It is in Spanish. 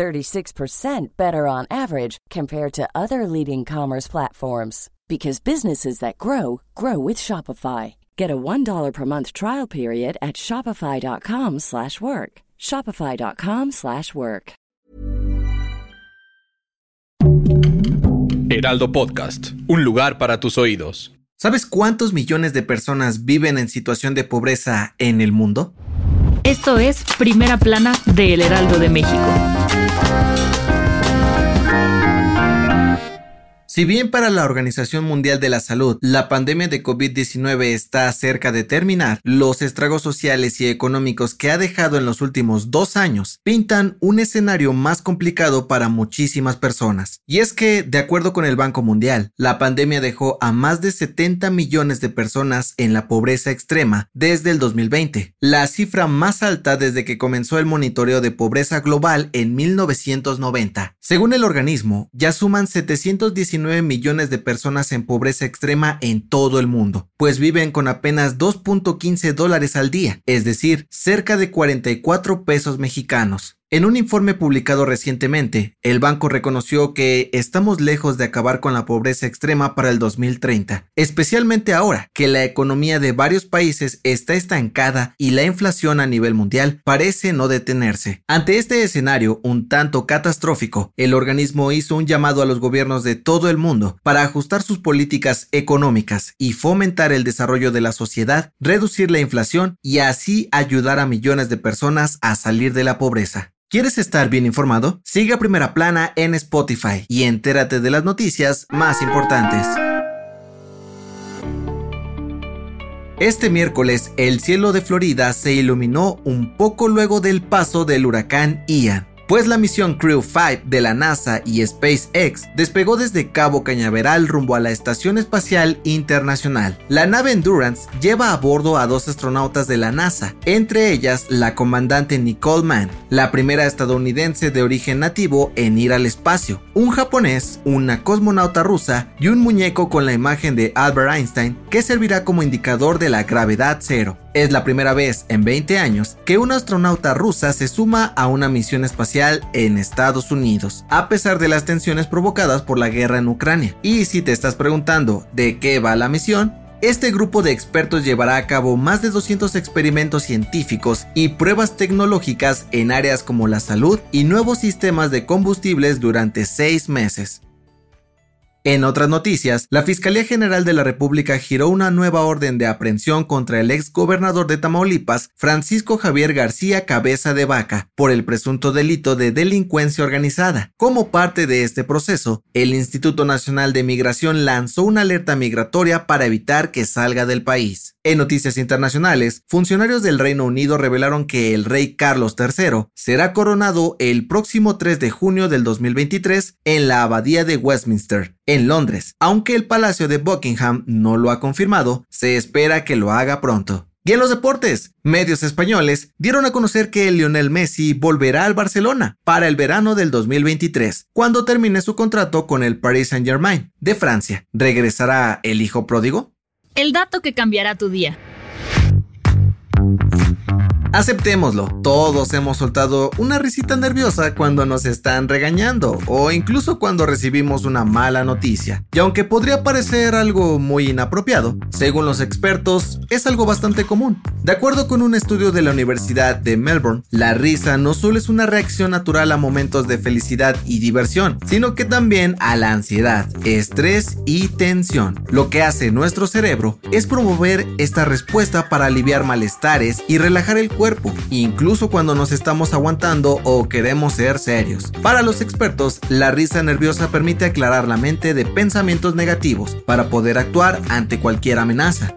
36% better on average compared to other leading commerce platforms because businesses that grow grow with Shopify. Get a $1 per month trial period at shopify.com/work. shopify.com/work. Heraldo Podcast, un lugar para tus oídos. ¿Sabes cuántos millones de personas viven en situación de pobreza en el mundo? Esto es Primera Plana de El Heraldo de México. Si bien para la Organización Mundial de la Salud la pandemia de COVID-19 está cerca de terminar, los estragos sociales y económicos que ha dejado en los últimos dos años pintan un escenario más complicado para muchísimas personas. Y es que, de acuerdo con el Banco Mundial, la pandemia dejó a más de 70 millones de personas en la pobreza extrema desde el 2020, la cifra más alta desde que comenzó el monitoreo de pobreza global en 1990. Según el organismo, ya suman 719 millones de personas en pobreza extrema en todo el mundo, pues viven con apenas 2.15 dólares al día, es decir, cerca de 44 pesos mexicanos. En un informe publicado recientemente, el banco reconoció que estamos lejos de acabar con la pobreza extrema para el 2030, especialmente ahora que la economía de varios países está estancada y la inflación a nivel mundial parece no detenerse. Ante este escenario un tanto catastrófico, el organismo hizo un llamado a los gobiernos de todo el mundo para ajustar sus políticas económicas y fomentar el desarrollo de la sociedad, reducir la inflación y así ayudar a millones de personas a salir de la pobreza. ¿Quieres estar bien informado? Sigue a Primera Plana en Spotify y entérate de las noticias más importantes. Este miércoles, el cielo de Florida se iluminó un poco luego del paso del huracán Ian pues la misión Crew 5 de la NASA y SpaceX despegó desde Cabo Cañaveral rumbo a la Estación Espacial Internacional. La nave Endurance lleva a bordo a dos astronautas de la NASA, entre ellas la comandante Nicole Mann, la primera estadounidense de origen nativo en ir al espacio, un japonés, una cosmonauta rusa y un muñeco con la imagen de Albert Einstein que servirá como indicador de la gravedad cero. Es la primera vez en 20 años que una astronauta rusa se suma a una misión espacial en Estados Unidos, a pesar de las tensiones provocadas por la guerra en Ucrania. Y si te estás preguntando de qué va la misión, este grupo de expertos llevará a cabo más de 200 experimentos científicos y pruebas tecnológicas en áreas como la salud y nuevos sistemas de combustibles durante seis meses. En otras noticias, la Fiscalía General de la República giró una nueva orden de aprehensión contra el ex gobernador de Tamaulipas, Francisco Javier García Cabeza de Vaca, por el presunto delito de delincuencia organizada. Como parte de este proceso, el Instituto Nacional de Migración lanzó una alerta migratoria para evitar que salga del país. En noticias internacionales, funcionarios del Reino Unido revelaron que el rey Carlos III será coronado el próximo 3 de junio del 2023 en la Abadía de Westminster, en Londres. Aunque el Palacio de Buckingham no lo ha confirmado, se espera que lo haga pronto. Y en los deportes, medios españoles dieron a conocer que Lionel Messi volverá al Barcelona para el verano del 2023, cuando termine su contrato con el Paris Saint-Germain de Francia. ¿Regresará el hijo pródigo? El dato que cambiará tu día. Aceptémoslo, todos hemos soltado una risita nerviosa cuando nos están regañando o incluso cuando recibimos una mala noticia. Y aunque podría parecer algo muy inapropiado, según los expertos es algo bastante común. De acuerdo con un estudio de la Universidad de Melbourne, la risa no solo es una reacción natural a momentos de felicidad y diversión, sino que también a la ansiedad, estrés y tensión. Lo que hace nuestro cerebro es promover esta respuesta para aliviar malestares y relajar el cuerpo, incluso cuando nos estamos aguantando o queremos ser serios. Para los expertos, la risa nerviosa permite aclarar la mente de pensamientos negativos para poder actuar ante cualquier amenaza,